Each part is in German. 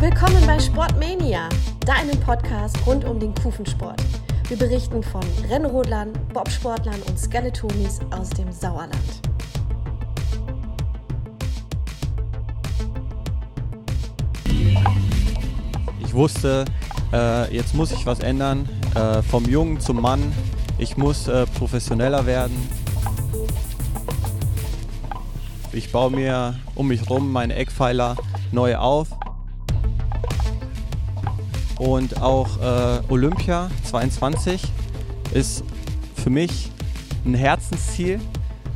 Willkommen bei Sportmania, deinem Podcast rund um den Kufensport. Wir berichten von Rennrodlern, Bobsportlern und Skeletonis aus dem Sauerland. Ich wusste, äh, jetzt muss ich was ändern, äh, vom Jungen zum Mann. Ich muss äh, professioneller werden. Ich baue mir um mich herum meine Eckpfeiler neu auf. Und auch äh, Olympia 22 ist für mich ein Herzensziel.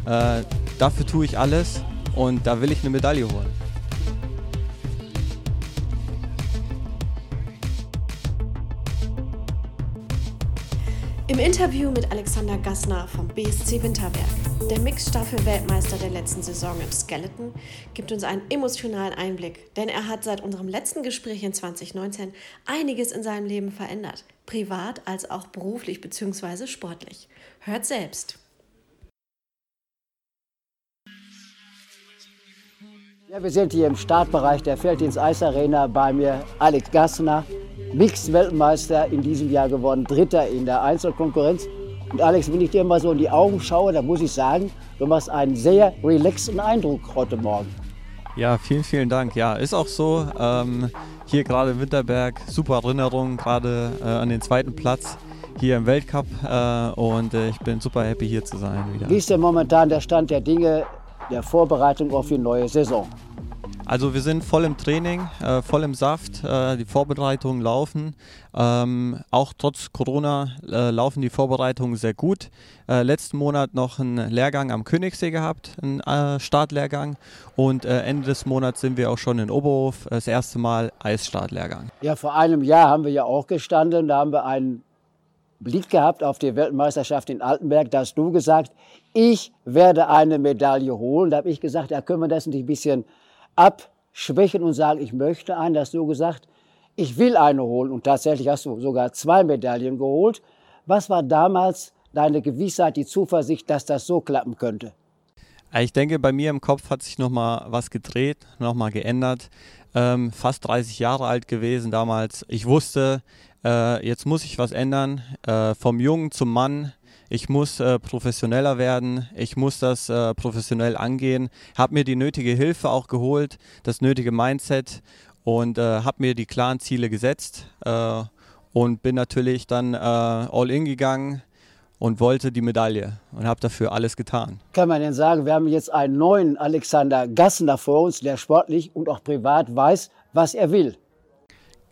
Äh, dafür tue ich alles und da will ich eine Medaille holen. Im Interview mit Alexander Gassner vom BSC Winterberg, der Mixstaffel-Weltmeister der letzten Saison im Skeleton, gibt uns einen emotionalen Einblick, denn er hat seit unserem letzten Gespräch in 2019 einiges in seinem Leben verändert, privat als auch beruflich bzw. sportlich. Hört selbst. Ja, wir sind hier im Startbereich der Felddienst Eis Arena bei mir Alex Gassner, Mixed-Weltmeister in diesem Jahr geworden, Dritter in der Einzelkonkurrenz. Und Alex, wenn ich dir mal so in die Augen schaue, dann muss ich sagen, du machst einen sehr relaxten Eindruck heute Morgen. Ja, vielen, vielen Dank. Ja, ist auch so. Ähm, hier gerade in Winterberg, super Erinnerung, gerade äh, an den zweiten Platz hier im Weltcup. Äh, und äh, ich bin super happy hier zu sein wieder. Wie ist denn momentan der Stand der Dinge der Vorbereitung auf die neue Saison? Also wir sind voll im Training, äh, voll im Saft. Äh, die Vorbereitungen laufen. Ähm, auch trotz Corona äh, laufen die Vorbereitungen sehr gut. Äh, letzten Monat noch einen Lehrgang am Königssee gehabt, einen äh, Startlehrgang. Und äh, Ende des Monats sind wir auch schon in Oberhof, das erste Mal Eisstartlehrgang. Ja, vor einem Jahr haben wir ja auch gestanden. Da haben wir einen Blick gehabt auf die Weltmeisterschaft in Altenberg. Da hast du gesagt, ich werde eine Medaille holen. Da habe ich gesagt, da können wir das nicht ein bisschen abschwächen und sagen, ich möchte eine. Da hast du gesagt, ich will eine holen. Und tatsächlich hast du sogar zwei Medaillen geholt. Was war damals deine Gewissheit, die Zuversicht, dass das so klappen könnte? Ich denke, bei mir im Kopf hat sich nochmal was gedreht, nochmal geändert. Ähm, fast 30 Jahre alt gewesen damals. Ich wusste, äh, jetzt muss ich was ändern, äh, vom Jungen zum Mann. Ich muss äh, professioneller werden, ich muss das äh, professionell angehen, habe mir die nötige Hilfe auch geholt, das nötige Mindset und äh, habe mir die klaren Ziele gesetzt äh, und bin natürlich dann all in gegangen und wollte die Medaille und habe dafür alles getan. Kann man denn sagen, wir haben jetzt einen neuen Alexander Gassner vor uns, der sportlich und auch privat weiß, was er will?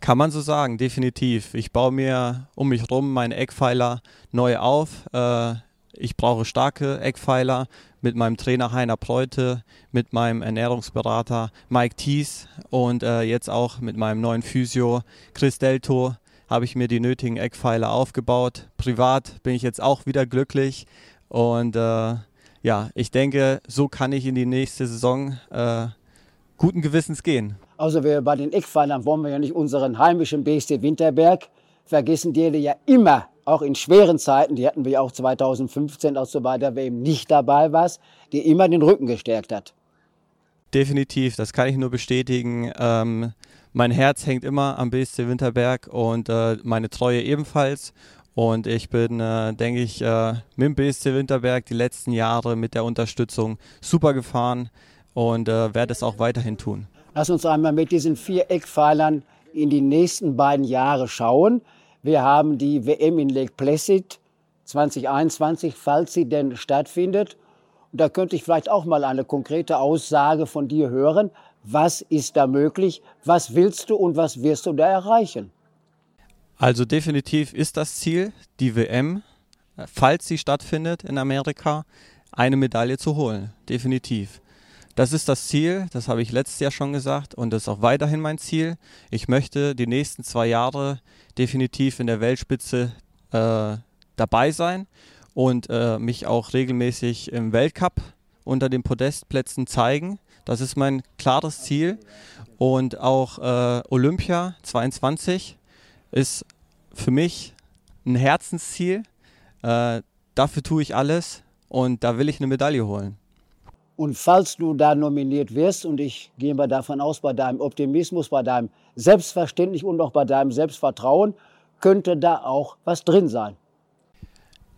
Kann man so sagen, definitiv. Ich baue mir um mich herum meine Eckpfeiler neu auf. Äh, ich brauche starke Eckpfeiler mit meinem Trainer Heiner Pleute, mit meinem Ernährungsberater Mike Thies und äh, jetzt auch mit meinem neuen Physio Chris Delto habe ich mir die nötigen Eckpfeiler aufgebaut. Privat bin ich jetzt auch wieder glücklich und äh, ja, ich denke, so kann ich in die nächste Saison äh, guten Gewissens gehen. Also wir bei den Eckpfeilern wollen wir ja nicht unseren heimischen BSC Winterberg vergessen, der ja immer, auch in schweren Zeiten, die hatten wir ja auch 2015 auch so weiter, wer eben nicht dabei war, die immer den Rücken gestärkt hat. Definitiv, das kann ich nur bestätigen. Ähm, mein Herz hängt immer am BSC Winterberg und äh, meine Treue ebenfalls. Und ich bin, äh, denke ich, äh, mit dem BSC Winterberg die letzten Jahre mit der Unterstützung super gefahren und äh, werde es auch weiterhin tun. Lass uns einmal mit diesen vier Eckpfeilern in die nächsten beiden Jahre schauen. Wir haben die WM in Lake Placid 2021, falls sie denn stattfindet. Und da könnte ich vielleicht auch mal eine konkrete Aussage von dir hören. Was ist da möglich? Was willst du und was wirst du da erreichen? Also definitiv ist das Ziel, die WM, falls sie stattfindet in Amerika, eine Medaille zu holen. Definitiv. Das ist das Ziel, das habe ich letztes Jahr schon gesagt und das ist auch weiterhin mein Ziel. Ich möchte die nächsten zwei Jahre definitiv in der Weltspitze äh, dabei sein und äh, mich auch regelmäßig im Weltcup unter den Podestplätzen zeigen. Das ist mein klares Ziel. Und auch äh, Olympia 22 ist für mich ein Herzensziel. Äh, dafür tue ich alles und da will ich eine Medaille holen. Und falls du da nominiert wirst, und ich gehe mal davon aus, bei deinem Optimismus, bei deinem Selbstverständnis und auch bei deinem Selbstvertrauen, könnte da auch was drin sein.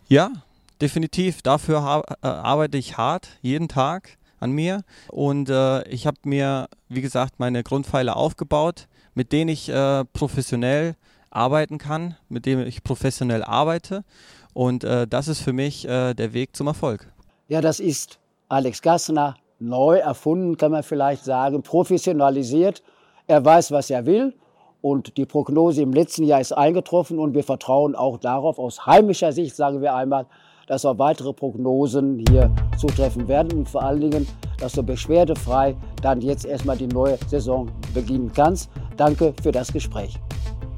Ja, definitiv. Dafür äh, arbeite ich hart, jeden Tag an mir. Und äh, ich habe mir, wie gesagt, meine Grundpfeiler aufgebaut, mit denen ich äh, professionell arbeiten kann, mit denen ich professionell arbeite. Und äh, das ist für mich äh, der Weg zum Erfolg. Ja, das ist Alex Gassner neu erfunden, kann man vielleicht sagen, professionalisiert. Er weiß, was er will. Und die Prognose im letzten Jahr ist eingetroffen und wir vertrauen auch darauf, aus heimischer Sicht sagen wir einmal, dass auch weitere Prognosen hier zutreffen werden und vor allen Dingen, dass du beschwerdefrei dann jetzt erstmal die neue Saison beginnen kannst. Danke für das Gespräch.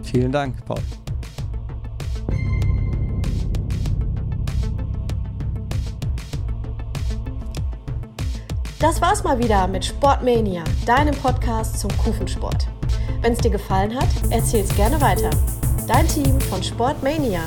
Vielen Dank, Paul. Das war's mal wieder mit Sportmania, deinem Podcast zum Kufensport. Wenn es dir gefallen hat, erzähl's gerne weiter. Dein Team von Sportmania.